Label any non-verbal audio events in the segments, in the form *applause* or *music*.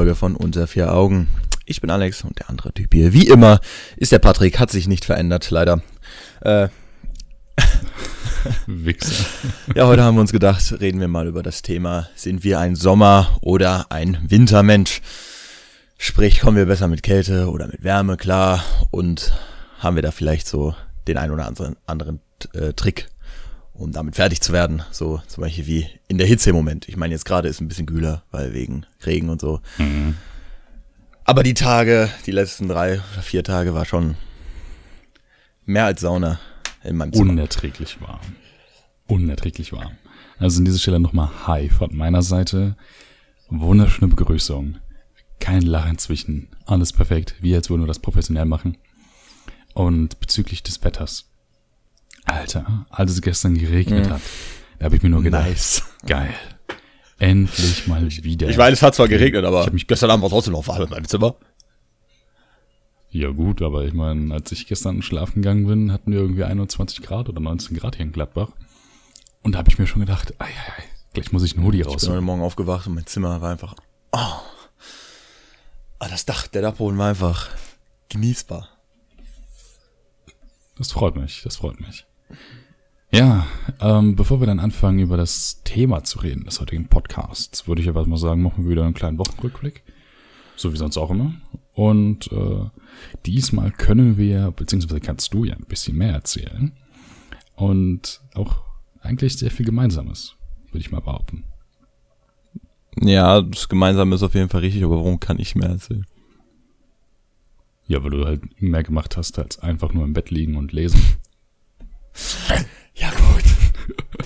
Folge von Unter vier Augen. Ich bin Alex und der andere Typ hier, wie immer, ist der Patrick, hat sich nicht verändert, leider. Äh, *laughs* Wichser. *laughs* ja, heute haben wir uns gedacht, reden wir mal über das Thema, sind wir ein Sommer- oder ein Wintermensch? Sprich, kommen wir besser mit Kälte oder mit Wärme klar und haben wir da vielleicht so den ein oder anderen, anderen äh, Trick, um damit fertig zu werden. So zum Beispiel wie in der Hitze im Moment. Ich meine, jetzt gerade ist ein bisschen kühler, weil wegen Regen und so. Mhm. Aber die Tage, die letzten drei oder vier Tage war schon mehr als Sauna in meinem Zimmer. Unerträglich warm. Unerträglich warm. Also an dieser Stelle nochmal Hi von meiner Seite. Wunderschöne Begrüßung. Kein Lachen zwischen. Alles perfekt. Wie als würden wir das professionell machen. Und bezüglich des Wetters. Alter, als es gestern geregnet Mhm. hat, da habe ich mir nur gedacht, Nice. geil. Endlich mal wieder. Ich meine, es hat zwar geregnet, aber Ich hab mich- gestern Abend war trotzdem noch warm in meinem Zimmer. Ja gut, aber ich meine, als ich gestern schlafen gegangen bin, hatten wir irgendwie 21 Grad oder 19 Grad hier in Gladbach. Und da habe ich mir schon gedacht, ei, ei, ei, gleich muss ich einen Hoodie Ich bin raus. heute Morgen aufgewacht und mein Zimmer war einfach. Oh. Ah, das Dach, der Dachboden war einfach genießbar. Das freut mich, das freut mich. Ja, ähm, bevor wir dann anfangen, über das Thema zu reden des heutigen Podcasts, würde ich einfach mal sagen, machen wir wieder einen kleinen Wochenrückblick. So wie sonst auch immer. Und äh, diesmal können wir, beziehungsweise kannst du ja ein bisschen mehr erzählen. Und auch eigentlich sehr viel Gemeinsames, würde ich mal behaupten. Ja, das Gemeinsame ist auf jeden Fall richtig, aber warum kann ich mehr erzählen? Ja, weil du halt mehr gemacht hast, als einfach nur im Bett liegen und lesen. Ja, gut. *laughs*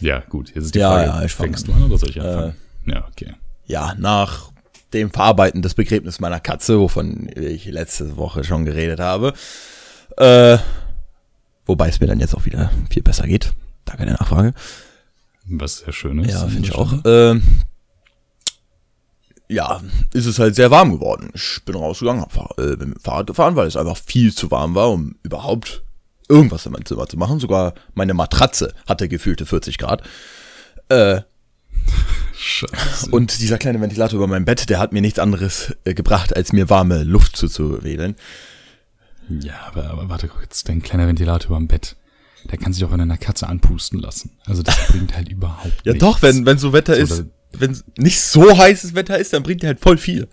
Ja, gut, jetzt ist die Ja, Frage, ja, ich fängst du an oder soll ich anfangen? ja, okay. Ja, nach dem Verarbeiten des Begräbnisses meiner Katze, wovon ich letzte Woche schon geredet habe, äh, wobei es mir dann jetzt auch wieder viel besser geht. Danke der Nachfrage. Was sehr schön ist. Ja, finde ich auch. Ähm, ja, ist es halt sehr warm geworden. Ich bin rausgegangen, hab äh, bin mit dem Fahrrad gefahren, weil es einfach viel zu warm war, um überhaupt irgendwas in meinem Zimmer zu machen. Sogar meine Matratze hatte gefühlte 40 Grad. Äh, Scheiße. und dieser kleine Ventilator über meinem Bett, der hat mir nichts anderes äh, gebracht, als mir warme Luft zuzuwedeln. Ja, aber, aber warte kurz, dein kleiner Ventilator am Bett, der kann sich auch von einer Katze anpusten lassen. Also das bringt halt *laughs* überhaupt Ja nichts. doch, wenn, wenn so Wetter So, ist, wenn nicht so heißes Wetter ist, dann bringt der halt voll viel.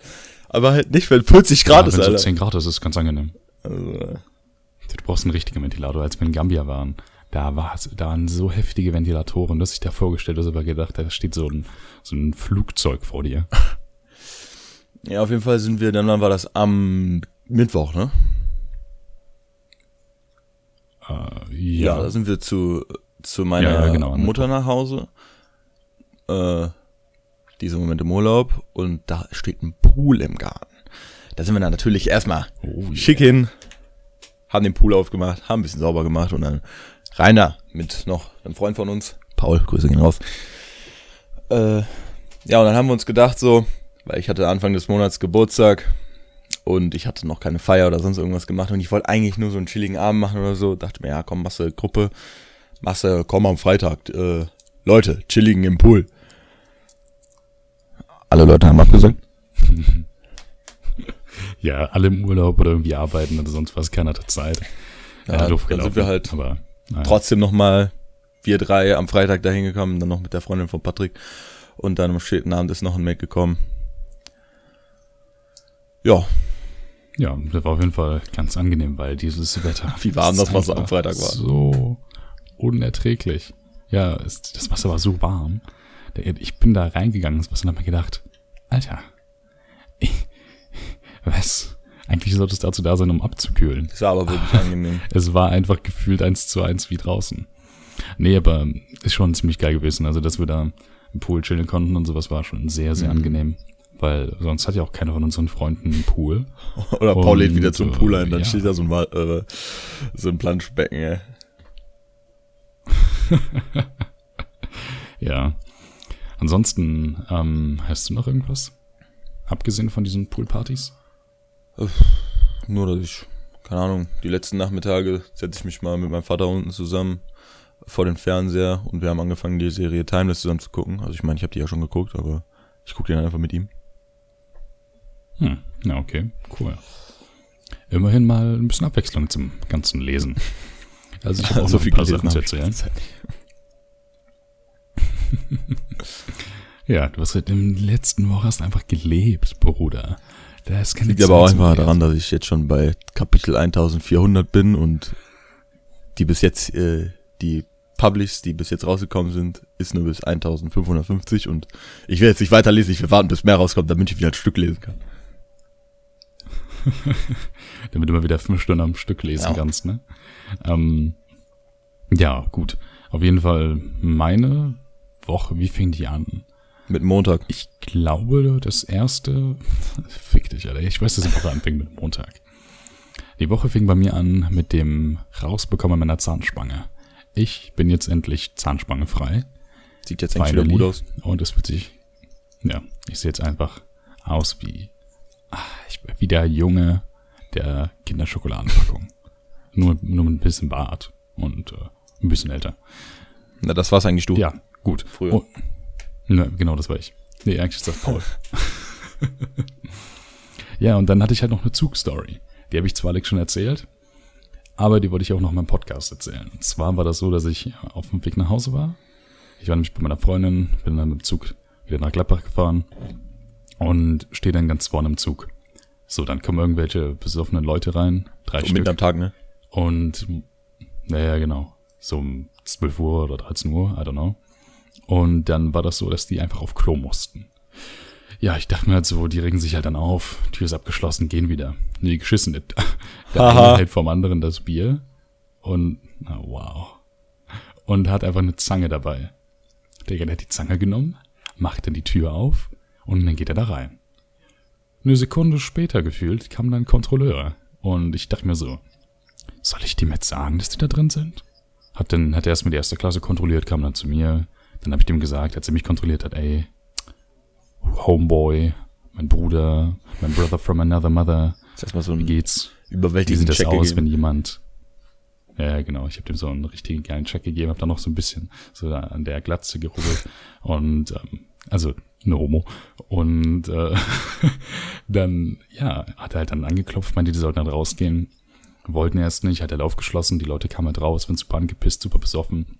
Aber halt nicht, wenn 40 Grad ja, ist, wenn so Alter. 10 Grad ist, ist ganz angenehm. Also, äh, Du brauchst einen richtigen Ventilator, als wir in Gambia waren. Da war da waren so heftige Ventilatoren, dass ich da vorgestellt habe, aber gedacht, da steht so ein, so ein Flugzeug vor dir. Ja, auf jeden Fall sind wir, dann war das am Mittwoch, ne? Äh, Ja, ja, da sind wir zu, zu meiner Ja, ja, genau, Mutter nach Hause. Äh, diese Moment im Urlaub und da steht ein Pool im Garten. Da sind wir dann natürlich erstmal Oh, schick hin, haben den Pool aufgemacht, haben ein bisschen sauber gemacht und dann Rainer mit noch einem Freund von uns, Paul, Grüße gehen raus. Äh, ja, und dann haben wir uns gedacht so, weil ich hatte Anfang des Monats Geburtstag und ich hatte noch keine Feier oder sonst irgendwas gemacht und ich wollte eigentlich nur so einen chilligen Abend machen oder so. Dachte mir, ja, komm, machst du Gruppe, machst du, komm am Freitag, äh, Leute, chilligen im Pool. Alle Leute haben abgesagt. *laughs* ja, alle im Urlaub oder irgendwie arbeiten oder sonst was, keiner hat Zeit. Ja, doof dann sind gelaufen, wir halt aber, naja. trotzdem nochmal wir drei am Freitag dahin gekommen, dann noch mit der Freundin von Patrick und dann am späten Abend ist noch ein Mate gekommen. Ja, Ja, das war auf jeden Fall ganz angenehm, weil dieses Wetter. *laughs* Wie warm das Wasser am Freitag war. So unerträglich. Ja, es, das Wasser war so warm. Ich bin da reingegangen ins Wasser und hab mir gedacht, Alter, ich, was? Eigentlich sollte es dazu da sein, um abzukühlen. das war aber wirklich angenehm. *laughs* Es war einfach gefühlt eins zu eins wie draußen. Nee, aber ist schon ziemlich geil gewesen. Also, dass wir da im Pool chillen konnten und sowas war schon sehr, sehr Mhm. angenehm. Weil sonst hat ja auch keiner von unseren Freunden einen Pool. *laughs* Oder Paul lädt Und, wieder zum äh, Pool ein, dann ja. steht da so ein, äh, so ein Planschbecken, ey. *laughs* Ja. Ansonsten, ähm, hast du noch irgendwas? Abgesehen von diesen Poolpartys? Nur, dass ich, keine Ahnung, die letzten Nachmittage setze ich mich mal mit meinem Vater unten zusammen vor den Fernseher und wir haben angefangen, die Serie Timeless zusammen zu gucken. Also ich meine, ich habe die ja schon geguckt, aber Ich gucke den einfach mit ihm. Hm, ja, okay, cool. Immerhin mal ein bisschen Abwechslung zum ganzen Lesen. Also ich habe *laughs* auch so viel ein paar Sachen zu erzählen. *laughs* ja, du hast in der letzten Woche hast einfach gelebt, Bruder. Da ist keine Liegt aber auch einfach daran, dass ich jetzt schon bei Kapitel 1400 bin und die bis jetzt, äh, die Publishs, die bis jetzt rausgekommen sind, ist nur bis 1550 und ich will jetzt nicht weiterlesen, ich will warten, bis mehr rauskommt, damit ich wieder ein Stück lesen kann. *laughs* damit du mal wieder fünf Stunden am Stück lesen ja. kannst, ne? Ähm, ja, gut. Auf jeden Fall meine Woche, wie fing die an? Mit Montag. Ich glaube, das erste, *laughs* fick dich, Alter. Ich weiß, dass die Woche anfing mit Montag. Die Woche fing bei mir an mit dem Rausbekommen meiner Zahnspange. Ich bin jetzt endlich Zahnspange frei. Sieht jetzt eigentlich wieder gut aus. Und es wird sich, ja, ich sehe jetzt einfach aus wie, ach, ich, wie der Junge der Kinderschokoladenpackung. *laughs* nur, nur mit ein bisschen Bart und äh, ein bisschen älter. Na, das war's eigentlich du. Ja, gut. Früher. Oh, ne, genau, das war ich. Nee, eigentlich ist das Paul. *laughs* ja, und dann hatte ich halt noch eine Zugstory. Die habe ich zwar Alex schon erzählt, aber die wollte ich auch noch in meinem Podcast erzählen. Und zwar war das so, dass ich auf dem Weg nach Hause war. Ich war nämlich bei meiner Freundin, bin dann mit dem Zug wieder nach Gladbach gefahren und stehe dann ganz vorne im Zug. So, dann kommen irgendwelche besoffenen Leute rein. Drei so Stück. Am Tag, ne? Und, naja, genau. So um 12 Uhr oder 13 Uhr, I don't know. Und dann war das so, dass die einfach auf Klo mussten. Ja, ich dachte mir halt so, die regen sich halt dann auf, Tür ist abgeschlossen, gehen wieder. Nee, geschissen. Der *laughs* eine hält vom anderen das Bier und, na wow. Und hat einfach eine Zange dabei. Der hat die Zange genommen, macht dann die Tür auf und dann geht er da rein. Eine Sekunde später gefühlt kam dann ein Kontrolleur. Und ich dachte mir so, soll ich dem jetzt sagen, dass die da drin sind? Hat dann, hat er erstmal die erste Klasse kontrolliert, kam dann zu mir. Dann habe ich dem gesagt, als er mich kontrolliert hat, ey, Homeboy, mein Bruder, mein Brother from another mother. Das ist erstmal so ein Wie geht's? Wie sieht das Check aus, gegeben. wenn jemand ja, genau. Ich habe dem so einen richtigen geilen Check gegeben, habe da noch so ein bisschen so an der Glatze gerubbelt. Und ähm, also eine Homo. Und äh, *laughs* dann, ja, hat er halt dann angeklopft, meinte, die sollten dann rausgehen. Wollten erst nicht, hat er Lauf geschlossen, die Leute kamen halt raus, waren super angepisst, super besoffen,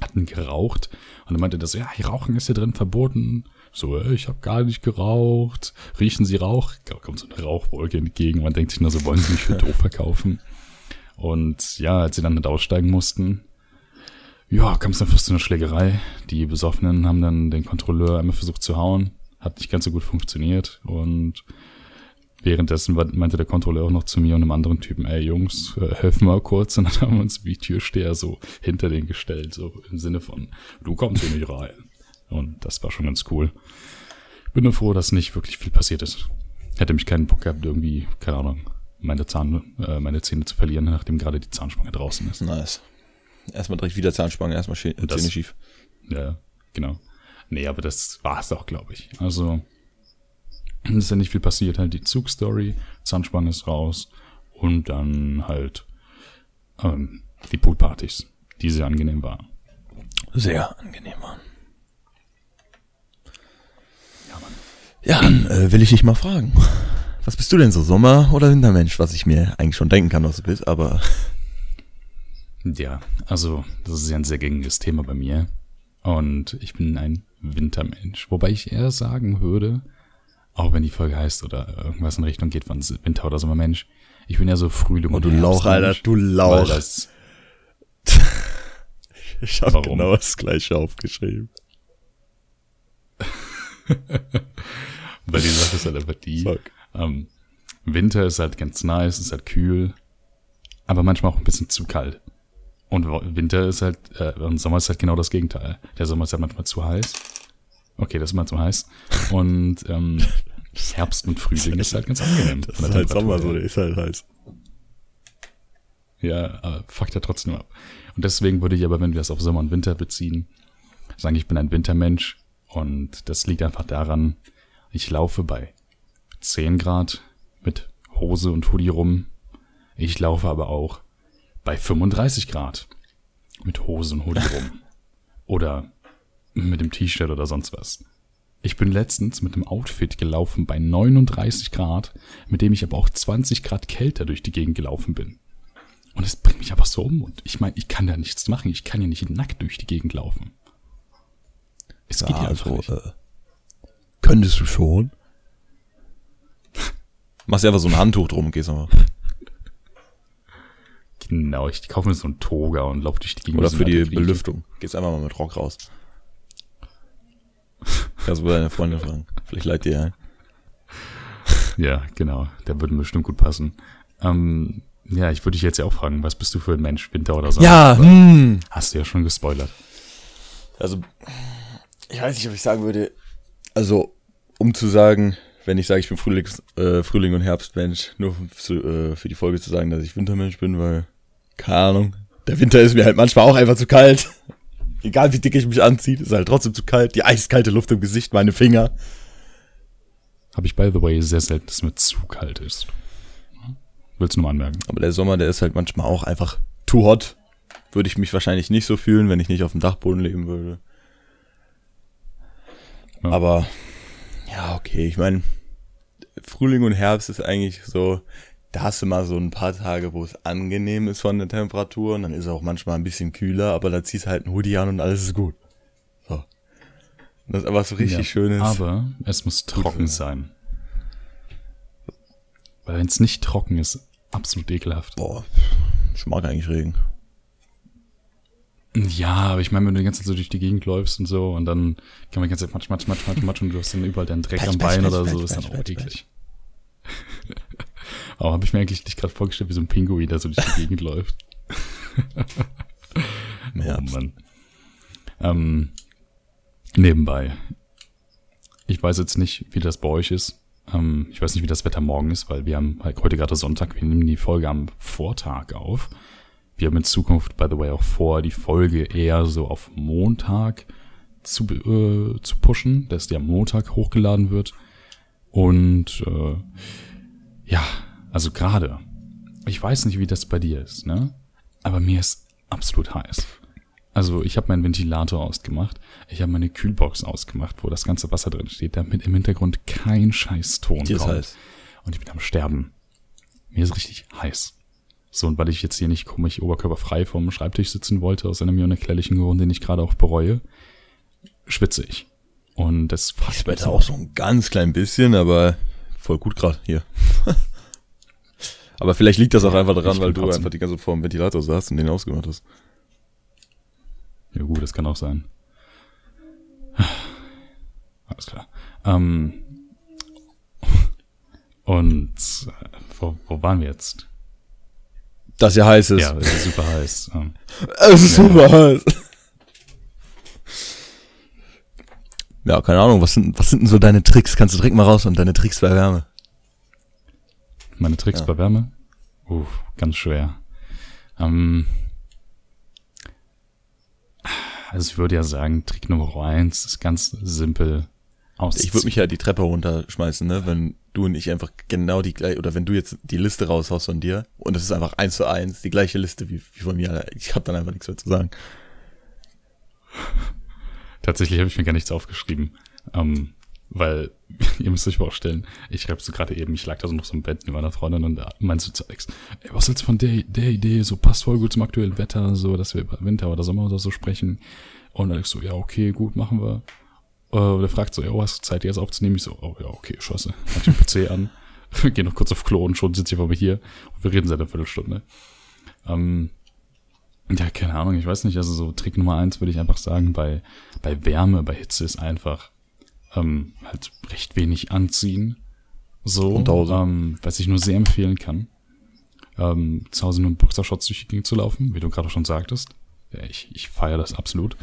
hatten geraucht. Und er meinte das, ja, Rauchen ist hier drin verboten. So, äh, ich habe gar nicht geraucht. Riechen Sie Rauch? Da kommt so eine Rauchwolke entgegen. Man denkt sich nur so, wollen Sie mich für *laughs* doof verkaufen? Und ja, als sie dann nicht aussteigen mussten, ja, kam es dann fast zu einer Schlägerei. Die Besoffenen haben dann den Kontrolleur einmal versucht zu hauen. Hat nicht ganz so gut funktioniert. Und währenddessen meinte der Kontrolleur auch noch zu mir und einem anderen Typen, ey Jungs, äh, helfen mal kurz. *laughs* Und dann haben wir uns wie Türsteher so hinter den gestellt, so im Sinne von, du kommst hier nicht rein. Und das war schon ganz cool. Bin nur froh, dass nicht wirklich viel passiert ist. Hätte mich keinen Bock gehabt, irgendwie, keine Ahnung, meine, Zahn, äh, meine Zähne zu verlieren, nachdem gerade die Zahnspange draußen ist. Nice. Erstmal direkt wieder Zahnspange, erstmal Zähne das, schief. Ja, genau. Nee, aber das war es auch, glaube ich. Also, ist ja nicht viel passiert. Halt die Zugstory, Zahnspange ist raus und dann halt ähm, die Poolpartys, die sehr angenehm waren. Sehr angenehm waren. Ja, Mann. Ja, dann äh, will ich dich mal fragen. Was bist du denn so, Sommer- oder Wintermensch? Was ich mir eigentlich schon denken kann, was du bist, aber. Ja, also, das ist ja ein sehr gängiges Thema bei mir. Und ich bin ein Wintermensch. Wobei ich eher sagen würde, auch wenn die Folge heißt oder irgendwas in Richtung geht von Winter- oder Sommermensch, ich bin ja so Frühling oh, und, und du Lauch, Alter, du Lauch. *laughs* Ich habe genau das gleiche aufgeschrieben. *laughs* Weil die Sache ist halt einfach die. Ähm, Winter ist halt ganz nice, ist halt kühl, aber manchmal auch ein bisschen zu kalt. Und Winter ist halt, äh, und Sommer ist halt genau das Gegenteil. Der Sommer ist halt manchmal zu heiß. Okay, das ist mal zu heiß. Und ähm, *laughs* Herbst und Frühling ist halt ganz angenehm. Das ist halt Sommer so, der ist halt heiß. Ja, aber fuckt ja trotzdem ab. Und deswegen würde ich aber, wenn wir es auf Sommer und Winter beziehen, sagen, ich bin ein Wintermensch. Und das liegt einfach daran, ich laufe bei 10 Grad mit Hose und Hoodie rum. Ich laufe aber auch bei 35 Grad mit Hose und Hoodie rum. *laughs* Oder mit dem T-Shirt oder sonst was. Ich bin letztens mit einem Outfit gelaufen bei 39 Grad, mit dem ich aber auch 20 Grad kälter durch die Gegend gelaufen bin. Und es bringt mich einfach so um. Und ich meine, ich kann da nichts machen. Ich kann ja nicht nackt durch die Gegend laufen. Es geht ja, also, nicht. Äh, könntest du schon? Machst einfach so ein Handtuch drum und gehst aber. *laughs* Genau, ich kaufe mir so einen Toga und laufe durch die Gegend. Oder für die Belüftung. Gehst einfach mal mit Rock raus. *laughs* Kannst du deine Freunde fragen. Vielleicht leitet ihr ein. Ja, genau. Der würde bestimmt gut passen. Ähm, ja, ich würde dich jetzt ja auch fragen, was bist du für ein Mensch, Winter oder Sommer? Ja, hm. Hast du ja schon gespoilert. Also, ich weiß nicht, ob ich sagen würde, also, um zu sagen, wenn ich sage, ich bin Frühlings, äh, Frühling und Herbstmensch, nur für, äh, für die Folge zu sagen, dass ich Wintermensch bin, weil, keine Ahnung, der Winter ist mir halt manchmal auch einfach zu kalt. Egal wie dick ich mich anziehe, ist halt trotzdem zu kalt. Die eiskalte Luft im Gesicht, meine Finger. Habe ich, by the way, sehr selten, dass es mir zu kalt ist. Willst du nur mal anmerken. Aber der Sommer, der ist halt manchmal auch einfach too hot. Würde ich mich wahrscheinlich nicht so fühlen, wenn ich nicht auf dem Dachboden leben würde. Ja. Aber, ja, okay, ich meine, Frühling und Herbst ist eigentlich so, da hast du mal so ein paar Tage, wo es angenehm ist von der Temperatur und dann ist es auch manchmal ein bisschen kühler, aber da ziehst du halt einen Hoodie an und alles ist gut. So. Das ist aber so richtig ja, schönes. Aber es muss trocken sein. Weil wenn es nicht trocken ist, absolut ekelhaft. Boah, ich mag eigentlich Regen. Ja, aber ich meine, wenn du die ganze Zeit so durch die Gegend läufst und so und dann kann man die ganze Zeit matsch, matsch, matsch, matsch, matsch und du hast dann überall deinen Dreck patsch, am Bein patsch, oder patsch, so, ist dann auch eklig. *laughs* Aber habe ich mir eigentlich nicht gerade vorgestellt, wie so ein Pinguin, der so durch die Gegend läuft. oh Mann. Ähm, nebenbei. Ich weiß jetzt nicht, wie das bei euch ist. Ähm, ich weiß nicht, wie das Wetter morgen ist, weil wir haben halt heute gerade Sonntag, wir nehmen die Folge am Vortag auf. Wir haben in Zukunft, by the way, auch vor, die Folge eher so auf Montag zu, äh, zu pushen, dass die am Montag hochgeladen wird. Und äh, ja, also gerade, ich weiß nicht, wie das bei dir ist, ne? Aber mir ist absolut heiß. Also ich habe meinen Ventilator ausgemacht, ich habe meine Kühlbox ausgemacht, wo das ganze Wasser drin steht, damit im Hintergrund kein scheiß Ton Dir kommt. Ist heiß. Und ich bin am Sterben. Mir ist richtig heiß. So, und weil ich jetzt hier nicht komisch oberkörperfrei vom Schreibtisch sitzen wollte, aus einem mir unerklärlichen Grund, den ich gerade auch bereue, schwitze ich. Und das fuckt mich auch so ein ganz klein bisschen, aber voll gut gerade hier. *laughs* aber vielleicht liegt das auch einfach daran, weil du trotzdem. einfach die ganze Zeit vor dem Ventilator saßt und den ausgemacht hast. Ja gut, das kann auch sein. Alles klar. Ähm, und äh, wo, wo waren wir jetzt? Dass ja heiß ist. Ja, es ist super heiß. es ist ja, super heiß. Ja, keine Ahnung, was sind, was sind denn so deine Tricks? Kannst du direkt mal raus und deine Tricks bei Wärme? Meine Tricks ja. bei Wärme? Uh, ganz schwer. Ähm, also ich würde ja sagen, Trick Nummer eins ist ganz simpel. Ausziehen. Ich würde mich ja die Treppe runterschmeißen, ne, wenn du und ich einfach genau die gleiche, oder wenn du jetzt die Liste raushaust von dir und es ist einfach eins zu eins, die gleiche Liste wie, wie von mir. Ich habe dann einfach nichts mehr zu sagen. *laughs* Tatsächlich habe ich mir gar nichts aufgeschrieben. Ähm, weil, *laughs* ihr müsst euch vorstellen, ich schreibe so gerade eben, ich lag da so noch so im Bett mit meiner Freundin und da meinst du zu Alex, ey, was hältst du von der, der Idee, so passt voll gut zum aktuellen Wetter, so, dass wir über Winter oder Sommer oder so sprechen. Und Alex so, ja, okay, gut, machen wir. Äh, der fragt so, ja, hast du Zeit, jetzt aufzunehmen? Ich so, oh ja, okay, scheiße. Mach den PC an, *laughs* geh noch kurz auf Klo und schon sitze ich vor mir hier und wir reden seit einer Viertelstunde. Ähm, ja, keine Ahnung, ich weiß nicht, also so Trick Nummer eins würde ich einfach sagen, bei, bei Wärme, bei Hitze ist einfach, ähm, halt recht wenig anziehen. So, ähm, was ich nur sehr empfehlen kann. Ähm, zu Hause nur in Boxershorts durch die Gegend zu laufen, wie du gerade schon sagtest. Ja, ich, ich feiere das absolut.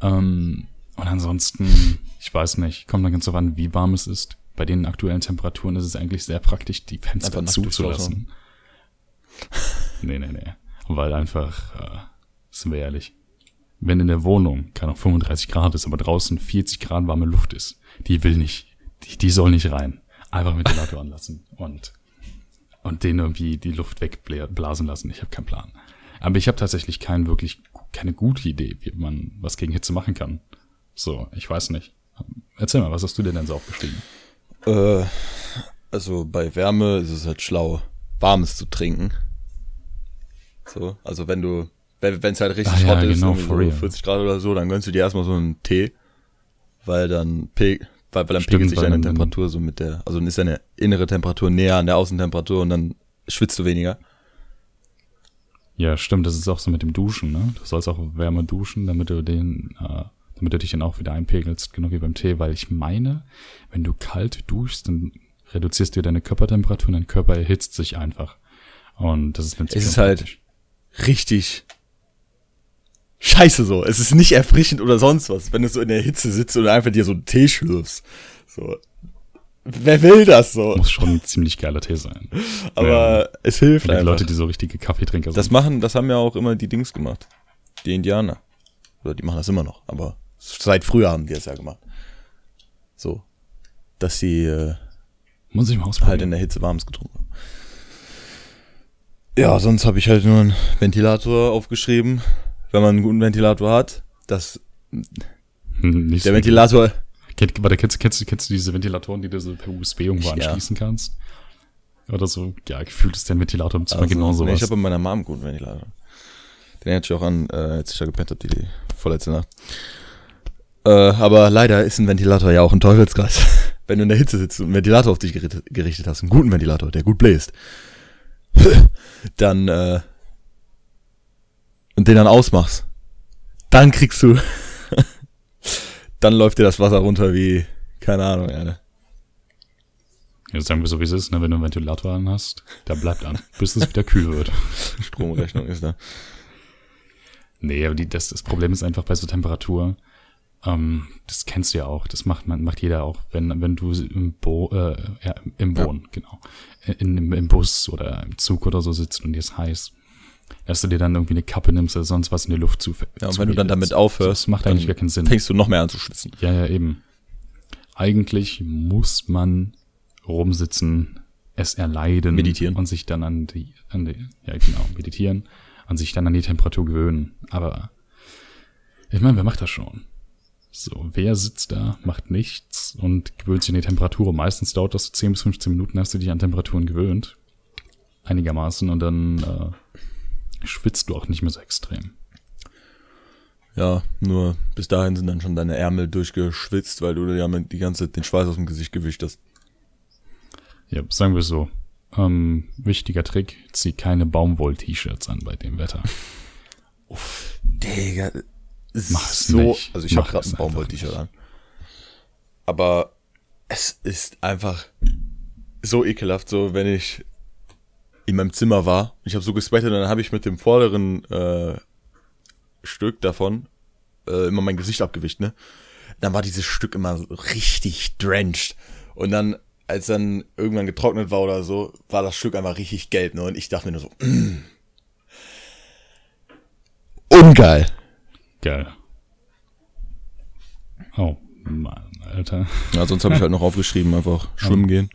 Ähm, und ansonsten, ich weiß nicht, kommt dann ganz so an, wie warm es ist. Bei den aktuellen Temperaturen ist es eigentlich sehr praktisch, die Fenster zuzulassen. *laughs* nee, nee, nee. Weil einfach, äh, sind wir ehrlich, wenn in der Wohnung, keine Ahnung, 35 Grad ist, aber draußen 40 Grad warme Luft ist, die will nicht, die, die soll nicht rein. Einfach Ventilator anlassen und, und den irgendwie die Luft wegblasen lassen. Ich habe keinen Plan. Aber ich habe tatsächlich kein wirklich, keine gute Idee, wie man was gegen Hitze machen kann. So, ich weiß nicht. erzähl mal, was hast du denn denn so aufgeschrieben? Äh, also bei Wärme ist es halt schlau, warmes zu trinken. So, also wenn du, wenn es halt richtig ja, hot ist, genau, so real. 40 Grad oder so, dann gönnst du dir erstmal so einen Tee, weil dann, pe weil, weil dann Stimmt, pegelt sich deine Temperatur so mit der, also dann ist deine innere Temperatur näher an der Außentemperatur und dann schwitzt du weniger. Ja, stimmt, das ist auch so mit dem Duschen, ne? Du sollst auch wärmer duschen, damit du den, äh, damit du dich dann auch wieder einpegelst, genau wie beim Tee, weil ich meine, wenn du kalt duschst, dann reduzierst du deine Körpertemperatur und dein Körper erhitzt sich einfach. Und das ist Es ist halt-. Richtig scheiße so. Es ist nicht erfrischend oder sonst was, wenn du so in der Hitze sitzt und einfach dir so einen Tee schlürfst. So. Wer will das so? muss schon ein ziemlich geiler Tee sein. Aber es hilft die einfach. Leute, die so richtige Kaffeetrinker Das sind. machen, das haben ja auch immer die Dings gemacht. Die Indianer. Oder die machen das immer noch, aber seit früher haben die das ja gemacht. So. Dass sie äh, Muss ich mal ausprobieren. halt in der Hitze warmes getrunken haben. Ja, sonst habe ich halt nur einen Ventilator aufgeschrieben. Wenn man einen guten Ventilator hat, dass Hm, nicht der so- Ventilator Kennt, warte, kennst, du- kennst, du- kennst du diese Ventilatoren, die du so per USB irgendwo Ja. anschließen kannst? Oder so, ja, gefühlt ist der Ventilator im Zimmer Also, genau nee. Ich habe bei meiner Mom einen guten Ventilator. Den hatte ich auch an, äh, als ich da gepennt habe, die, die vorletzte Nacht. Äh, aber leider ist ein Ventilator ja auch ein Teufelskreis. *laughs* Wenn du in der Hitze sitzt und einen Ventilator auf dich gerichtet, gerichtet hast, einen guten Ventilator, der gut bläst, *laughs* dann, äh, und den dann ausmachst, dann kriegst du, *laughs* dann läuft dir das Wasser runter wie, keine Ahnung, Alter. Ja, sagen wir so, wie es ist, ne? wenn du einen Ventilator an hast, der bleibt an, *laughs* bis es wieder kühl wird. *laughs* Stromrechnung ist da. Nee, aber die, das, das Problem ist einfach bei so Temperatur, ähm, das kennst du ja auch, das macht man, macht jeder auch, wenn, wenn du im Bo, äh, ja, im Ja. Boden, genau, in, im, im Bus oder im Zug oder so sitzt und dir ist heiß, dass du dir dann irgendwie eine Kappe nimmst oder sonst was in die Luft zu. Ja, und wenn du dann damit aufhörst, das macht eigentlich gar keinen Sinn. fängst du noch mehr an zu schwitzen. Ja, ja, eben. Eigentlich muss man rumsitzen, es erleiden. Meditieren. Und sich dann an die, an die, ja genau, meditieren und sich dann an die Temperatur gewöhnen. Aber ich meine, wer macht das schon? So, wer sitzt da, macht nichts und gewöhnt sich an die Temperatur. Meistens dauert das so 10 bis 15 Minuten, hast du dich an Temperaturen gewöhnt. Einigermaßen und dann äh, schwitzt du auch nicht mehr so extrem. Ja, nur bis dahin sind dann schon deine Ärmel durchgeschwitzt, weil du dir ja mit die ganze den Schweiß aus dem Gesicht gewischt hast. Ja, sagen wir so. Ähm, wichtiger Trick, zieh keine Baumwoll-T-Shirts an bei dem Wetter. *laughs* Digga, Mach es so, nicht. also ich habe gerade ein Baumwoll-T-Shirt an. Aber es ist einfach so ekelhaft, so wenn ich in meinem Zimmer war, ich habe so gesweatet und dann habe ich mit dem vorderen äh, Stück davon äh, immer mein Gesicht abgewischt, ne? Dann war dieses Stück immer so richtig drenched und dann als dann irgendwann getrocknet war oder so, war das Stück einfach richtig gelb, ne? Und ich dachte mir nur so, mm. ungeil. Geil. Oh, Mann, Alter. Ja, sonst habe ich halt noch aufgeschrieben, einfach schwimmen gehen.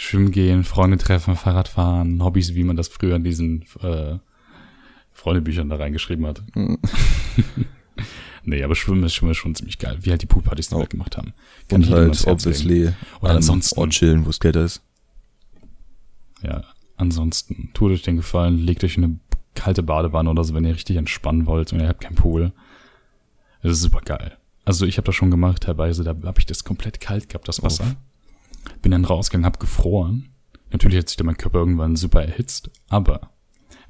Schwimmen gehen, Freunde treffen, Fahrrad fahren, Hobbys, wie man das früher in diesen äh, Freundebüchern da reingeschrieben hat. *laughs* nee, aber Schwimmen ist schon, schon ziemlich geil, wie halt die Poolpartys, wir Oh. gemacht haben. Kann Und halt obviously Oder an ansonsten- Ort chillen, wo es kälter ist. Ja, ansonsten, tut euch den Gefallen, legt euch in eine kalte Badewanne oder so, wenn ihr richtig entspannen wollt und ihr habt keinen Pool. Das ist super geil. Also ich habe das schon gemacht, teilweise, da habe ich das komplett kalt gehabt, das Wasser. Bin dann rausgegangen, hab gefroren. Natürlich hat sich dann mein Körper irgendwann super erhitzt, aber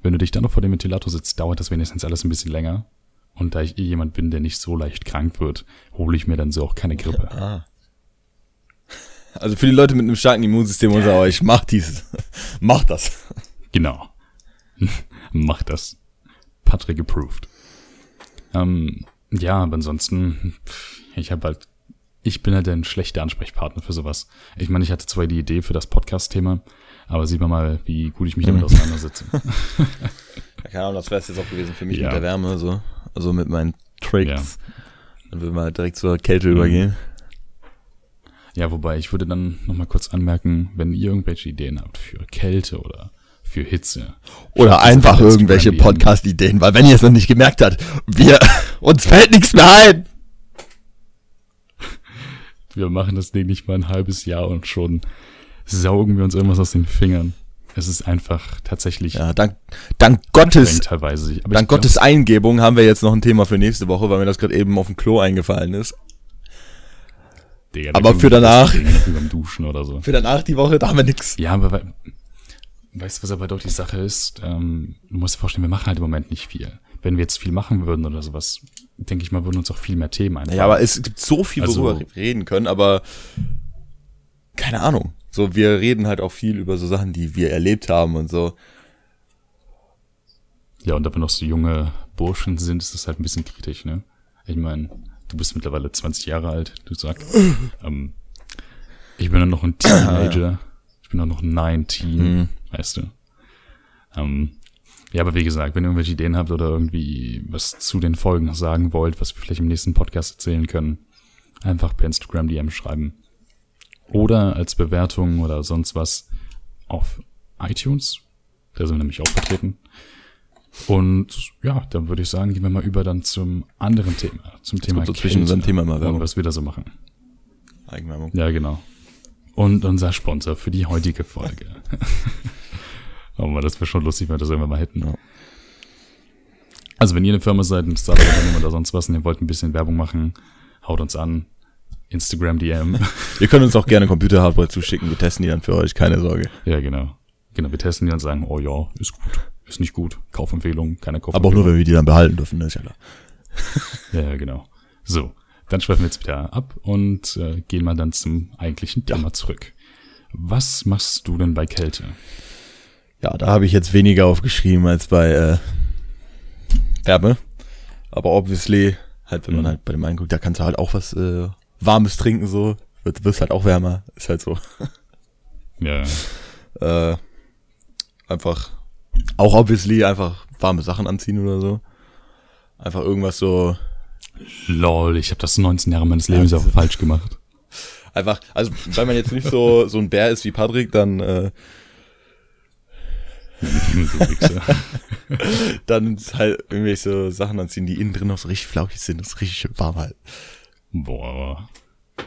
wenn du dich dann noch vor dem Ventilator sitzt, dauert das wenigstens alles ein bisschen länger. Und da ich eh jemand bin, der nicht so leicht krank wird, hole ich mir dann so auch keine Grippe. Ah. Also für die Leute mit einem starken Immunsystem unter *laughs* euch, macht dieses. macht das. Genau. *laughs* Mach das. Patrick approved. Ähm, ja, aber ansonsten, ich habe halt, ich bin halt ein schlechter Ansprechpartner für sowas. Ich meine, ich hatte zwar die Idee für das Podcast-Thema, aber sieht man mal, wie gut ich mich damit Mhm. auseinandersetze. *laughs* Ja, keine Ahnung, das wäre es jetzt auch gewesen für mich Ja. mit der Wärme, so. Also mit meinen Tricks. Ja. Dann würden wir halt direkt zur Kälte Mhm. übergehen. ja, wobei ich würde dann nochmal kurz anmerken, wenn ihr irgendwelche Ideen habt für Kälte oder für Hitze. Oder einfach irgendwelche. Podcast-Ideen, weil wenn ihr es noch nicht gemerkt habt, wir, uns fällt nichts mehr ein. Wir machen das Ding nicht mal ein halbes Jahr und schon saugen wir uns irgendwas aus den Fingern. Es ist einfach tatsächlich Ja, dank, dank Gottes, teilweise. Aber dank glaub, Gottes Eingebung haben wir jetzt noch ein Thema für nächste Woche, weil mir das gerade eben auf dem Klo eingefallen ist. Digga, aber für danach- beim Duschen oder so. Für danach die Woche, da haben wir nix. Ja, aber wei- weißt du, was aber doch die Sache ist? Ähm, du musst dir vorstellen, wir machen halt im Moment nicht viel. Wenn wir jetzt viel machen würden oder sowas, denke ich mal, würden uns auch viel mehr Themen einfallen. Ja, aber es gibt so viel, Also- worüber wir reden können, aber keine Ahnung. So, wir reden halt auch viel über so Sachen, die wir erlebt haben und so. Ja, und da wir noch so junge Burschen sind, ist das halt ein bisschen kritisch, ne? Ich meine, du bist mittlerweile 20 Jahre alt, du sagst. *laughs* ähm, ich bin dann noch ein *clears throat* Teenager. Ich bin dann noch 19, weißt du. Ähm, ja, aber wie gesagt, wenn ihr irgendwelche Ideen habt oder irgendwie was zu den Folgen sagen wollt, was wir vielleicht im nächsten Podcast erzählen können, einfach per Instagram DM schreiben. Oder als Bewertung oder sonst was auf iTunes. Da sind wir nämlich auch vertreten. Und ja, dann würde ich sagen, gehen wir mal über dann zum anderen Thema. Zum Thema so zwischen unserem Thema mal und Werbung. was wir da so machen. Eigenwerbung. Ja, genau. Und unser Sponsor für die heutige Folge. *laughs* man, das wäre schon lustig, wenn wir das irgendwann mal hätten. Ja. Also wenn ihr eine Firma seid, ein Startup oder sonst was und ihr wollt ein bisschen Werbung machen, haut uns an. Instagram DM. *laughs* Ihr könnt uns auch gerne Computer-Hardware zuschicken, wir testen die dann für euch, keine Sorge. ja, genau. Genau, wir testen die und sagen, oh ja, ist gut, ist nicht gut. Kaufempfehlung, keine Aber auch Kaufempfehlung. nur, wenn wir die dann behalten dürfen, ne? ist ja klar. *laughs* Ja, ja, genau. So, dann schweifen wir jetzt wieder ab und äh, gehen mal dann zum eigentlichen Thema zurück. Was machst du denn bei Kälte? Ja, da habe ich jetzt weniger aufgeschrieben als bei äh, Wärme. Aber obviously, halt, wenn man Mhm. halt bei dem einen guckt, da kannst du halt auch was äh, Warmes trinken, so. Wird, wirst halt auch wärmer. Ist halt so. *laughs* Ja, Äh, einfach, auch obviously, einfach warme Sachen anziehen oder so. Einfach irgendwas so, lol, ich habe das 19 Jahre meines Lebens Ja, auch falsch gemacht. einfach, also, weil man jetzt nicht so, so ein Bär ist wie Patrick, dann, äh, Du Wichser. *laughs* dann halt irgendwelche Sachen anziehen, die innen drin noch so richtig flauschig sind. Das ist richtig schön warm halt. Boah,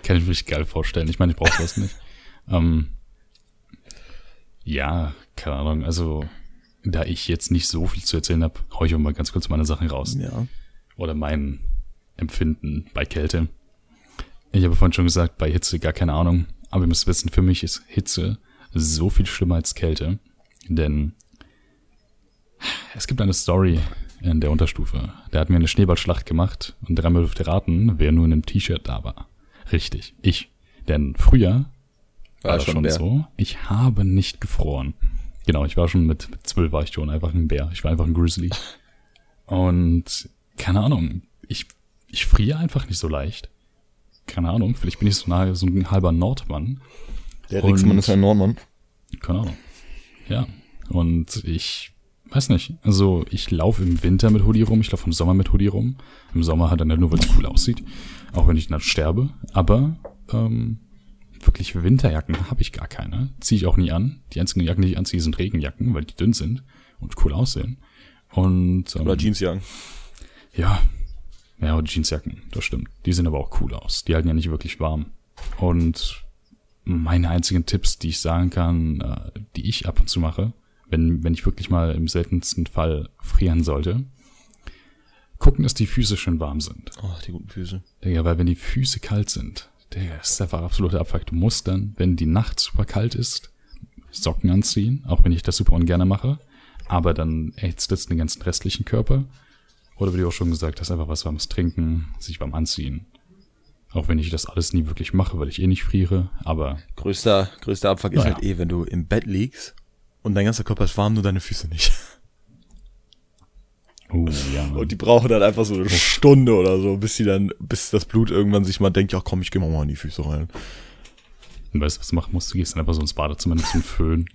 kann ich mir richtig geil vorstellen. Ich meine, ich brauche das nicht. Ähm, ja, keine Ahnung. Also, da ich jetzt nicht so viel zu erzählen habe, hau ich auch mal ganz kurz meine Sachen raus. Ja. Oder mein Empfinden bei Kälte. Ich habe vorhin schon gesagt, bei Hitze gar keine Ahnung. Aber ihr müsst wissen, für mich ist Hitze so viel schlimmer als Kälte. Denn es gibt eine Story in der Unterstufe. Der hat mir eine Schneeballschlacht gemacht und dreimal dürfte raten, wer nur in einem T-Shirt da war. Richtig, ich. Denn früher war, das schon Bär. so. Ich habe nicht gefroren. Genau, ich war schon mit, mit zwölf war ich schon einfach ein Bär. Ich war einfach ein Grizzly. Und keine Ahnung, ich, ich friere einfach nicht so leicht. Keine Ahnung, vielleicht bin ich so, nahe, so ein halber Nordmann. Der Rixmann ist ein Nordmann. Keine Ahnung. Ja. Und ich weiß nicht. Also ich laufe im Winter mit Hoodie rum, ich laufe im Sommer mit Hoodie rum. Im Sommer halt dann nur, weil es cool aussieht. Auch wenn ich dann sterbe. Aber ähm, wirklich Winterjacken habe ich gar keine. Ziehe ich auch nie an. Die einzigen Jacken, die ich anziehe, sind Regenjacken, weil die dünn sind und cool aussehen. Und ähm, Oder Jeansjacken. ja, ja, und Jeansjacken, das stimmt. Die sehen aber auch cool aus. Die halten ja nicht wirklich warm. Und meine einzigen Tipps, die ich sagen kann, äh, die ich ab und zu mache, wenn, wenn ich wirklich mal im seltensten Fall frieren sollte, gucken, dass die Füße schön warm sind. Oh, die guten Füße. Digga, weil wenn die Füße kalt sind, Digga, ist einfach absoluter Abfuck. Du musst dann, wenn die Nacht super kalt ist, Socken anziehen, auch wenn ich das super ungern mache, aber dann erhitzt es den ganzen restlichen Körper. Oder wie du auch schon gesagt hast, einfach was warmes trinken, sich warm anziehen. Auch wenn ich das alles nie wirklich mache, weil ich eh nicht friere, aber Größter, größter Abfuck ist Naja. halt eh, wenn du im Bett liegst und dein ganzer Körper ist warm, nur deine Füße nicht. oh ja. Und die brauchen dann einfach so eine Stunde oder so, bis sie dann, bis das Blut irgendwann sich mal denkt, ja komm, ich geh mal mal in die Füße rein. Und weißt du, was du machen musst? Du gehst dann einfach so ins Badezimmer, nimmst einen Föhn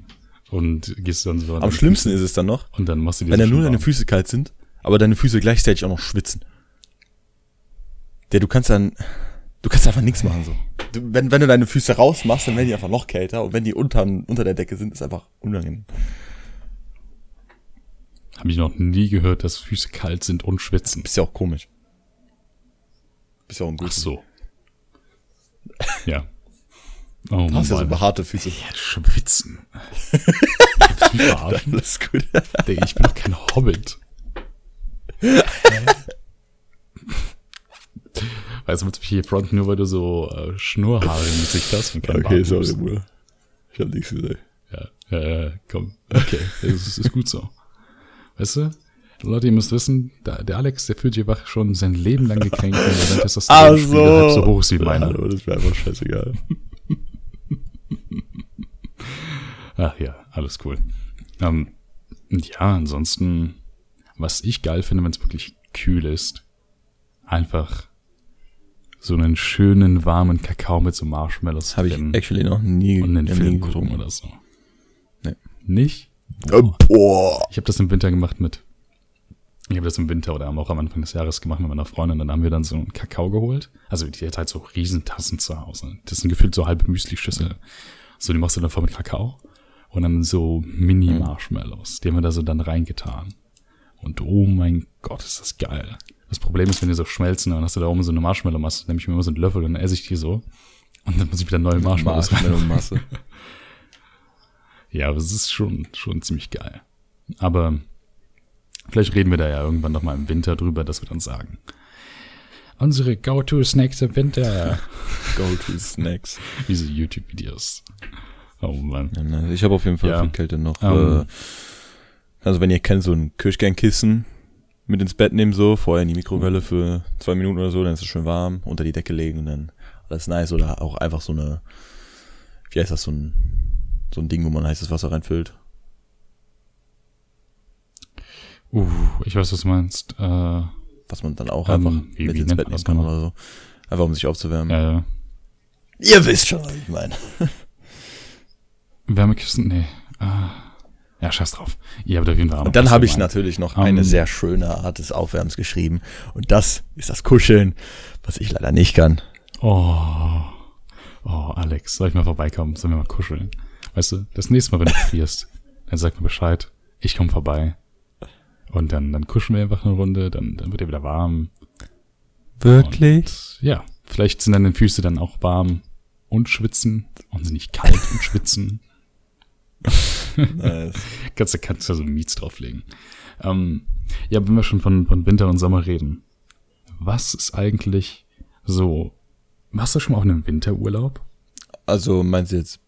und gehst dann so an Am schlimmsten Füße ist es dann noch, und dann machst du dir wenn so dann nur schön deine warm. Füße kalt sind, aber deine Füße gleichzeitig auch noch schwitzen. Der, du kannst dann, du kannst einfach nichts machen so. Du, wenn, wenn du deine Füße rausmachst, dann werden die einfach noch kälter und wenn die unter, unter der Decke sind, ist einfach unangenehm. Habe ich noch nie gehört, dass Füße kalt sind und schwitzen. Bist ja auch komisch. Bist ja auch ein Ach so. Ja. Oh Hast ja so behaarte Füße. Ja, schwitzen. Du? *laughs* Alles gut. Digga, ich bin doch kein Hobbit. *laughs* weißt du, willst mich hier fronten, nur weil du so äh, Schnurrhaare im Gesicht hast und kein Okay, sorry? Bruder. Ich hab nichts gesagt. Ja, äh, komm. Okay, das ist, ist gut so. Weißt du? Leute, ihr müsst wissen, der, der Alex, der fühlt hier wach schon sein Leben lang gekränkt, wenn er sein Testosteronspiegel halb so hoch ist wie Ja, meiner. aber das wäre einfach scheißegal. *laughs* Ach ja, alles cool. Ähm, ja, ansonsten, was ich geil finde, wenn es wirklich kühl ist, einfach so einen schönen, warmen Kakao mit so Marshmallows Habe ich actually noch nie, und einen Film gucken oder so. Nee. Nicht? Äh, Boah. Ich habe das im Winter gemacht mit. Ich habe das im Winter oder auch am Anfang des Jahres gemacht mit meiner Freundin. Dann haben wir dann so einen Kakao geholt. Also die hat halt so Riesentassen zu Hause. Das sind gefühlt so halbe Müsli-Schüssel. So, die machst du dann voll mit Kakao. Und dann so Mini-Marshmallows. Die haben wir da so dann reingetan. Und oh mein Gott, ist das geil. Das Problem ist, wenn die so schmelzen, dann hast du da oben so eine Marshmallow-Masse. Dann nehme ich mir immer so einen Löffel und dann esse ich die so. Und dann muss ich wieder neue Marshmallows. Marshmallow-Masse. *laughs* Ja, aber es ist schon, schon ziemlich geil. Aber vielleicht reden wir da ja irgendwann noch mal im Winter drüber, dass wir dann sagen. Unsere Go-To-Snacks im Winter. *laughs* Go-to-Snacks. Diese YouTube-Videos. Oh Mann. Ne, Ich habe auf jeden Fall Ja. viel Kälte noch. Ähm. Äh, also wenn ihr kennt, so ein Kirschkernkissen mit ins Bett nehmen, so, vorher in die Mikrowelle für zwei Minuten oder so, dann ist es schön warm, unter die Decke legen und dann alles nice. Oder auch einfach so eine, wie heißt das, so ein, so ein Ding, wo man heißes Wasser reinfüllt. Uh, ich weiß, was du meinst. Äh, Was man dann auch Ähm, einfach wie- mit wie ins Bett nehmen kann nochmal? oder so. Einfach um sich aufzuwärmen. äh, Ihr wisst schon, was ich meine. Wärmekissen? Nee. Ah. Ja, scheiß drauf. Ihr habt auf jeden Fall Und dann habe ich gemeint. natürlich noch Ähm. eine sehr schöne Art des Aufwärmens geschrieben. Und das ist das Kuscheln, was ich leider nicht kann. Oh. Oh, Alex, soll ich mal vorbeikommen? Sollen wir mal kuscheln? Weißt du, das nächste Mal, wenn du *laughs* frierst, dann sag mir Bescheid. Ich komme vorbei. Und dann, dann kuscheln wir einfach eine Runde, dann, dann wird er wieder warm. Und, ja, vielleicht sind deine Füße dann auch warm und schwitzen und sind nicht kalt und schwitzen. *laughs* Nice. *laughs* Kannst du, kannst du so Miets drauflegen. Ähm, ja, wenn wir schon von, von Winter und Sommer reden. Was ist eigentlich so, warst du schon mal auf einem Winterurlaub? Also meinst du jetzt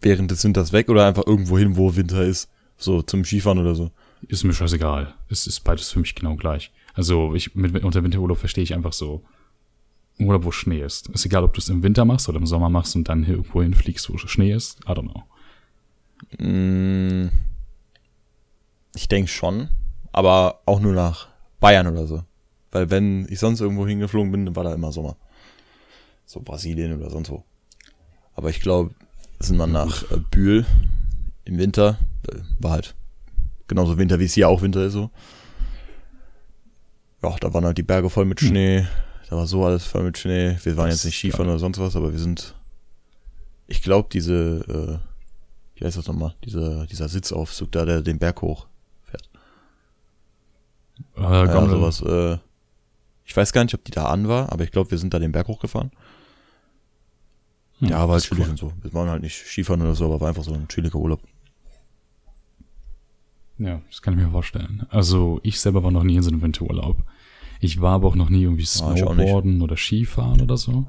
während des Winters weg oder einfach irgendwo hin, wo Winter ist? So zum Skifahren oder so? Ist mir scheißegal. Es ist beides für mich genau gleich. Also ich mit unter Winterurlaub verstehe ich einfach so Urlaub, wo Schnee ist. Ist egal, ob du es im Winter machst oder im Sommer machst und dann hier irgendwo hinfliegst, wo Schnee ist. I don't know. Ich denke schon, aber auch nur nach Bayern oder so. Weil wenn ich sonst irgendwo hingeflogen bin, dann war da immer Sommer. So Brasilien oder sonst wo. Aber ich glaube, sind wir nach äh, Bühl im Winter, äh, war halt genauso Winter, wie es hier auch Winter ist so. Ja, da waren halt die Berge voll mit Schnee. Da war so alles voll mit Schnee. Wir waren Das jetzt nicht Skifahren oder sonst was, aber wir sind. Ich glaube, diese, äh, wie heißt das nochmal? Dieser, dieser Sitzaufzug da, der den Berg hoch. Äh, Ja, sowas, äh, ich weiß gar nicht, ob die da an war, aber ich glaube, wir sind da den Berg hochgefahren. Hm, ja, war halt chillig cool. und so. Wir waren halt nicht Skifahren oder so, aber war einfach so ein chilliger Urlaub. Ja, das kann ich mir vorstellen. Also ich selber war noch nie in so einem Winterurlaub. Ich war aber auch noch nie irgendwie Ah. Snowboarden oder Skifahren oder so.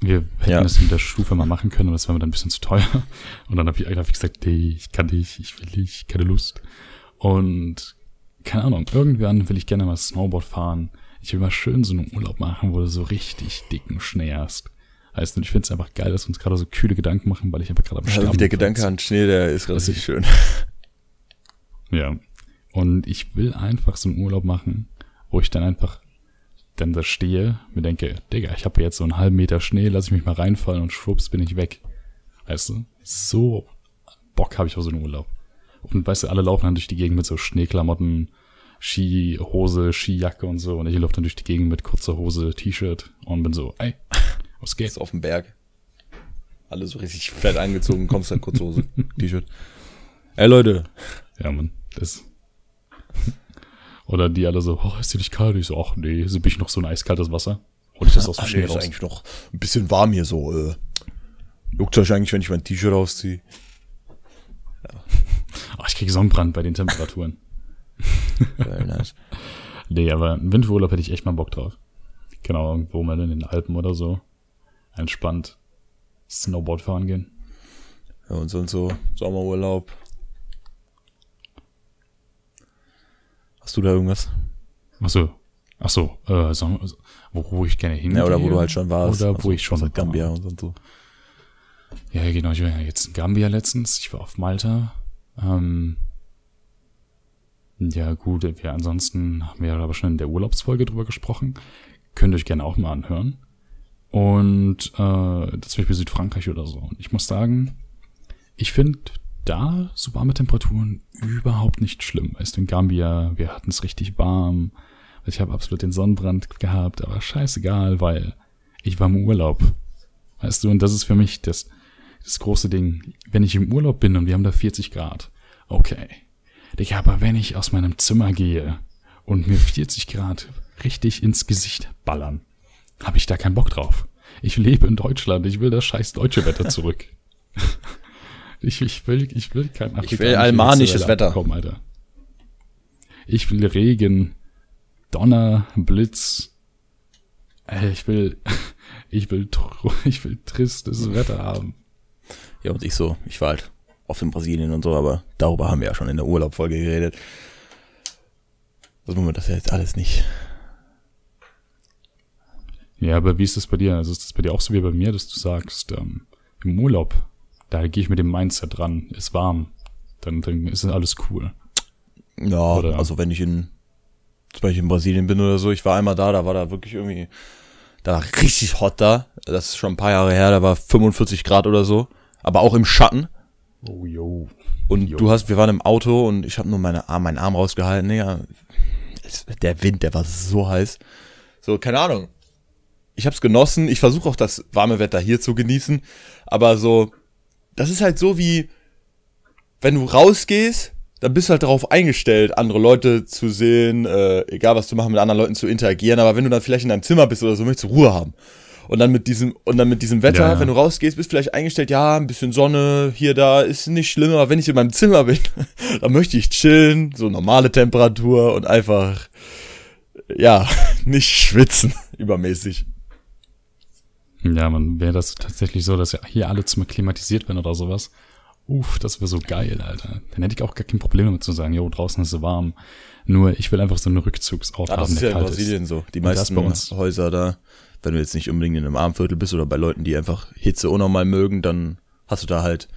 Wir hätten Ja. das mit der Stufe mal machen können, aber das wäre mir dann ein bisschen zu teuer. Und dann habe ich, hab ich gesagt, nee, ich kann nicht, ich will nicht, keine Lust. Und keine Ahnung, irgendwann will ich gerne mal Snowboard fahren. Ich will mal schön so einen Urlaub machen, wo du so richtig dicken Schnee hast. Heißt, und ich finde es einfach geil, dass wir uns gerade so kühle Gedanken machen, weil ich einfach gerade am Sterben Also der bin. Gedanke an Schnee, der ist Das richtig ist- schön. *laughs* Ja. Und ich will einfach so einen Urlaub machen, wo ich dann einfach dann da stehe, mir denke, Digga, ich habe jetzt so einen halben Meter Schnee, lass ich mich mal reinfallen und schwupps bin ich weg. Weißt du? So Bock habe ich auf so einen Urlaub. Und weißt du, alle laufen dann durch die Gegend mit so Schneeklamotten, Skihose, Skijacke und so. Und ich laufe dann durch die Gegend mit kurzer Hose, T-Shirt und bin so, ey, was geht? Ist auf dem Berg. Alle so richtig fett angezogen, kommst dann kurz Hose, *laughs* T-Shirt. Ey Leute, Ja, Mann, das. Oder die alle so, oh, ist dir nicht kalt? Ich so, ach nee, so bin ich noch so ein eiskaltes Wasser. hol ich das aus dem Ach, Schnee nee, ist raus. eigentlich noch ein bisschen warm hier so. Äh. Juckt euch eigentlich, wenn ich mein T-Shirt ausziehe? *laughs* Oh, ich krieg Sonnenbrand bei den Temperaturen. Very nice. *laughs* Nee, aber einen Winterurlaub hätte ich echt mal Bock drauf. Genau, irgendwo mal in den Alpen oder so. Entspannt. Snowboard fahren gehen. Ja, und sonst so Sommerurlaub. Hast du da irgendwas? Ach so. Ach so, äh, so, wo, wo ich gerne hingehe. Ja, oder wo du halt schon warst. Oder wo Also, ich schon war. Gambia und so. Ja, genau. Ich war ja jetzt in Gambia letztens. Ich war auf Malta. Ähm, ja, gut. Wir ansonsten haben wir aber schon in der Urlaubsfolge drüber gesprochen. Könnt ihr euch gerne auch mal anhören. Und äh, das zum Beispiel Südfrankreich oder so. Und ich muss sagen, ich finde da so warme Temperaturen überhaupt nicht schlimm. Weißt du, in Gambia, wir hatten es richtig warm. Ich habe absolut den Sonnenbrand gehabt, aber scheißegal, weil ich war im Urlaub. Weißt du, und das ist für mich das, das große Ding. Wenn ich im Urlaub bin und wir haben da 40 Grad, okay. Digga, aber wenn ich aus meinem Zimmer gehe und mir 40 Grad richtig ins Gesicht ballern, habe ich da keinen Bock drauf. Ich lebe in Deutschland, ich will das scheiß deutsche Wetter zurück. *laughs* ich, ich will, ich will kein Ich will almanisches Wetter. Bekommen, Alter. Ich will Regen, Donner, Blitz. Äh, Ich will, *laughs* ich will, *laughs* ich will tristes Wetter haben. Ja, und ich so. Ich war halt oft in Brasilien und so, aber darüber haben wir ja schon in der Urlaubfolge geredet. Also wollen wir das ja jetzt alles nicht. Ja, aber wie ist das bei dir? Also ist das bei dir auch so wie bei mir, dass du sagst, ähm, im Urlaub, da gehe ich mit dem Mindset dran, ist warm, dann, dann ist alles cool. Ja, Oder- also wenn ich in, zum Beispiel in Brasilien bin oder so, ich war einmal da, da war da wirklich irgendwie, da war richtig hot da. Das ist schon ein paar Jahre her, da war 45 Grad oder so. Aber auch im Schatten. Oh, yo. Und Jo. du hast, wir waren im Auto und ich habe nur meine Arm, meinen Arm rausgehalten. Es- Der Wind, der war so heiß. So, keine Ahnung. Ich hab's genossen. Ich versuche auch das warme Wetter hier zu genießen. Aber so, das ist halt so wie, wenn du rausgehst, dann bist du halt darauf eingestellt, andere Leute zu sehen, äh, egal was zu machen, mit anderen Leuten zu interagieren. Aber wenn du dann vielleicht in deinem Zimmer bist oder so, möchtest du Ruhe haben. Und dann mit diesem, und dann mit diesem Wetter, Ja, ja. wenn du rausgehst, bist vielleicht eingestellt, ja, ein bisschen Sonne, hier, da, ist nicht schlimm, aber wenn ich in meinem Zimmer bin, *laughs* dann möchte ich chillen, so normale Temperatur und einfach, ja, *laughs* nicht schwitzen, *laughs* übermäßig. Ja, man wäre das tatsächlich so, dass ja hier alle Zimmer klimatisiert werden oder sowas. Uff, das wäre so geil, Alter. Dann hätte ich auch gar kein Problem damit zu sagen, jo, draußen ist es warm. Nur ich will einfach so einen Rückzugsort Ja, das haben, ist der ja in kalt Brasilien ist. so. Die Und das meisten bei uns. Häuser da, wenn du jetzt nicht unbedingt in einem Armviertel bist oder bei Leuten, die einfach Hitze unnormal mögen, dann hast du da halt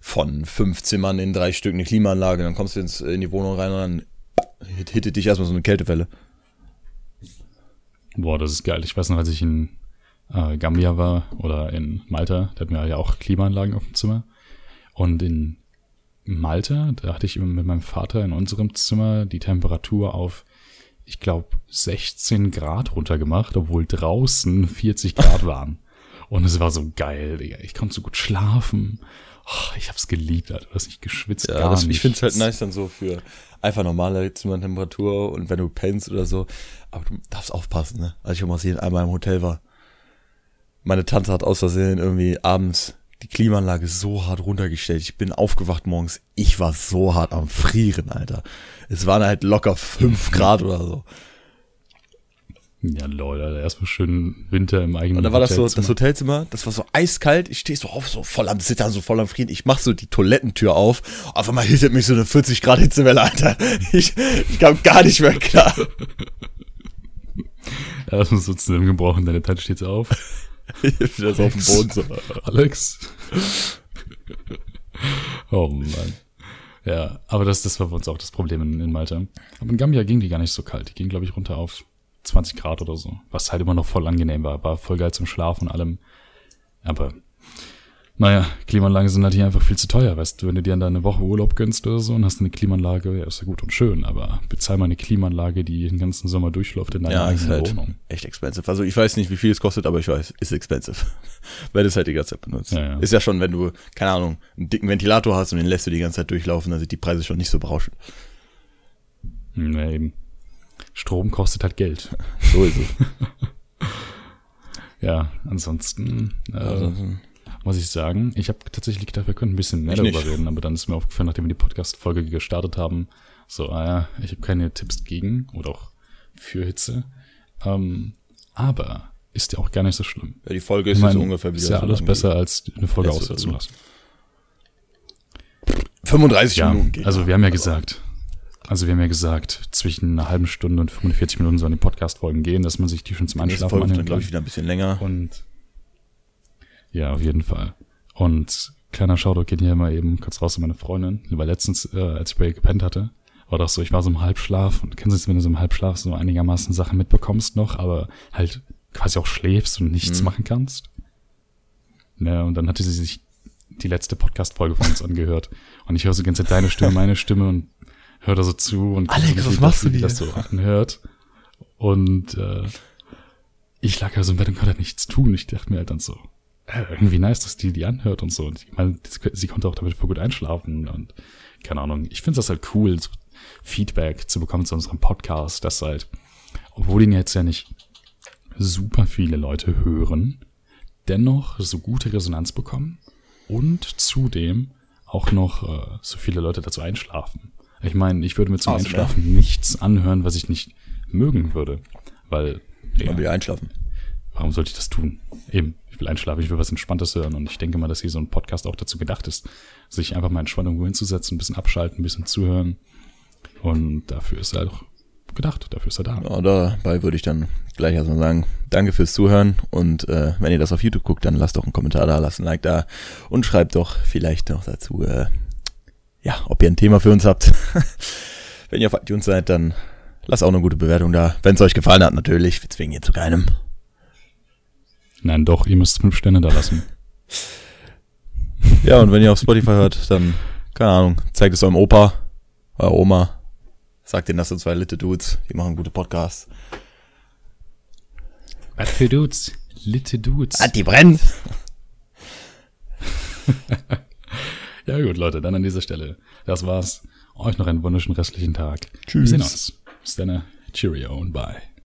von fünf Zimmern in drei Stück eine Klimaanlage, dann kommst du ins, in die Wohnung rein und dann hit- hittet dich erstmal so eine Kältewelle. Boah, das ist geil. Ich weiß noch, als ich in äh, Gambia war oder in Malta, da hatten wir ja auch Klimaanlagen auf dem Zimmer. Und in Malta, da hatte ich immer mit meinem Vater in unserem Zimmer die Temperatur auf, ich glaube, 16 Grad runtergemacht, obwohl draußen 40 Grad waren. Und es war so geil, Digga. Ich konnte so gut schlafen. Oh, ich hab's geliebt, Alter. Du hast nicht geschwitzt, Ja, gar das, nicht. ich finde es halt nice dann so für einfach normale Zimmertemperatur und wenn du pennst oder so. Aber du darfst aufpassen, ne? Als ich in Brasilien einmal im Hotel war. Meine Tante hat aus Versehen irgendwie abends die Klimaanlage so hart runtergestellt. Ich bin aufgewacht morgens. Ich war so hart am Frieren, Alter. Es waren halt locker fünf Grad oder so. Ja, lol, Alter. Erstmal schön Winter im eigenen Und da war das so, das Hotelzimmer, das war so eiskalt. Ich stehe so auf, so voll am Zittern, so voll am Frieren. Ich mach so die Toilettentür auf. Auf einmal hittet mich so eine 40 Grad Hitzewelle, Alter. *laughs* Ich, ich kam gar nicht mehr klar. *laughs* Ja, das muss so zusammengebrochen, deine Tante steht so auf. *laughs* Bin so auf dem Boden so. Alex. *laughs* oh Mann. Ja, aber das, das war bei uns auch das Problem in, in Malta. Aber in Gambia ging die gar nicht so kalt. Die ging, glaube ich, runter auf 20 Grad oder so. Was halt immer noch voll angenehm war. War voll geil zum Schlafen und allem. Aber, naja, Klimaanlagen sind halt hier einfach viel zu teuer. Weißt du, wenn du dir dann eine Woche Urlaub gönnst oder so und hast eine Klimaanlage, ja, ist ja gut und schön. Aber bezahl mal eine Klimaanlage, die den ganzen Sommer durchläuft in deiner Ja, ist eigenen halt Wohnung. echt expensive. Also ich weiß nicht, wie viel es kostet, aber ich weiß, ist expensive. *laughs* Weil du es halt die ganze Zeit benutzt. Ja, ja. Ist ja schon, wenn du, keine Ahnung, einen dicken Ventilator hast und den lässt du die ganze Zeit durchlaufen, dann sind die Preise schon nicht so berauschend. Ja, eben. Strom kostet halt Geld. *laughs* So ist es. *laughs* Ja, ansonsten äh, Also, muss ich sagen, ich habe tatsächlich gedacht, wir könnten ein bisschen mehr Ich darüber nicht. reden, aber dann ist mir aufgefallen, nachdem wir die Podcast-Folge gestartet haben, so, ah ja, ich habe keine Tipps gegen oder auch für Hitze. Ähm, aber ist ja auch gar nicht so schlimm. ja, die Folge Ich ist meine, jetzt ungefähr wieder ist ja alles besser, als eine Folge Letzte aussetzen lassen. wie- 35 Ja, Minuten geht. also wir haben ja gesagt, also wir haben ja gesagt, zwischen einer halben Stunde und 45 Minuten sollen die Podcast-Folgen gehen, dass man sich die schon zum Einschlafen Folge wird dann, anhören glaube ich, wieder ein bisschen länger. Und ja, auf jeden Fall. Und kleiner Shoutout geht hier mal eben kurz raus zu meiner Freundin, weil letztens, äh, als ich bei ihr gepennt hatte, war das so, ich war so im Halbschlaf und kennst du es, wenn du so im Halbschlaf so einigermaßen Sachen mitbekommst noch, aber halt quasi auch schläfst und nichts Mhm. machen kannst. Ja, und dann hatte sie sich die letzte Podcast-Folge von uns *laughs* angehört und ich höre so die ganze Zeit deine Stimme, meine Stimme und höre da so zu und Alex, so, was machst du dir? das so anhört. Und äh, ich lag ja so im Bett und konnte halt nichts tun. Ich dachte mir halt dann so, irgendwie nice, dass die die anhört und so. Und ich meine, sie- konnte auch damit voll gut einschlafen und keine Ahnung. Ich finde das halt cool, so Feedback zu bekommen zu unserem Podcast, dass halt, obwohl ihn jetzt ja nicht super viele Leute hören, dennoch so gute Resonanz bekommen und zudem auch noch äh, so viele Leute dazu einschlafen. Ich meine, ich würde mir zum Awesome, Einschlafen nichts anhören, was ich nicht mögen würde, weil ja, Mal wieder einschlafen. Warum sollte ich das tun? Eben, ich will einschlafen, ich will was Entspanntes hören und ich denke mal, dass hier so ein Podcast auch dazu gedacht ist, sich einfach mal entspannt irgendwo hinzusetzen, ein bisschen abschalten, ein bisschen zuhören und dafür ist er auch gedacht, dafür ist er da. Ja, dabei würde ich dann gleich erstmal sagen, danke fürs Zuhören und äh, wenn ihr das auf YouTube guckt, dann lasst doch einen Kommentar da, lasst ein Like da und schreibt doch vielleicht noch dazu, äh, ja, ob ihr ein Thema für uns habt. *laughs* wenn ihr auf iTunes seid, dann lasst auch eine gute Bewertung da. Wenn es euch gefallen hat, natürlich, wir zwingen ihr zu keinem. Nein, doch, ihr müsst fünf Sterne da lassen. Ja, und wenn ihr auf Spotify hört, dann, keine Ahnung, zeigt es eurem Opa, eurer Oma, sagt denen, das sind zwei Litte Dudes, die machen gute Podcasts. Was für Dudes? Litte Dudes. die brennt! *laughs* Ja gut, Leute, dann an dieser Stelle. Das war's. Euch noch einen wunderschönen restlichen Tag. Tschüss. Wir sehen uns. Bis dann. Cheerio und bye.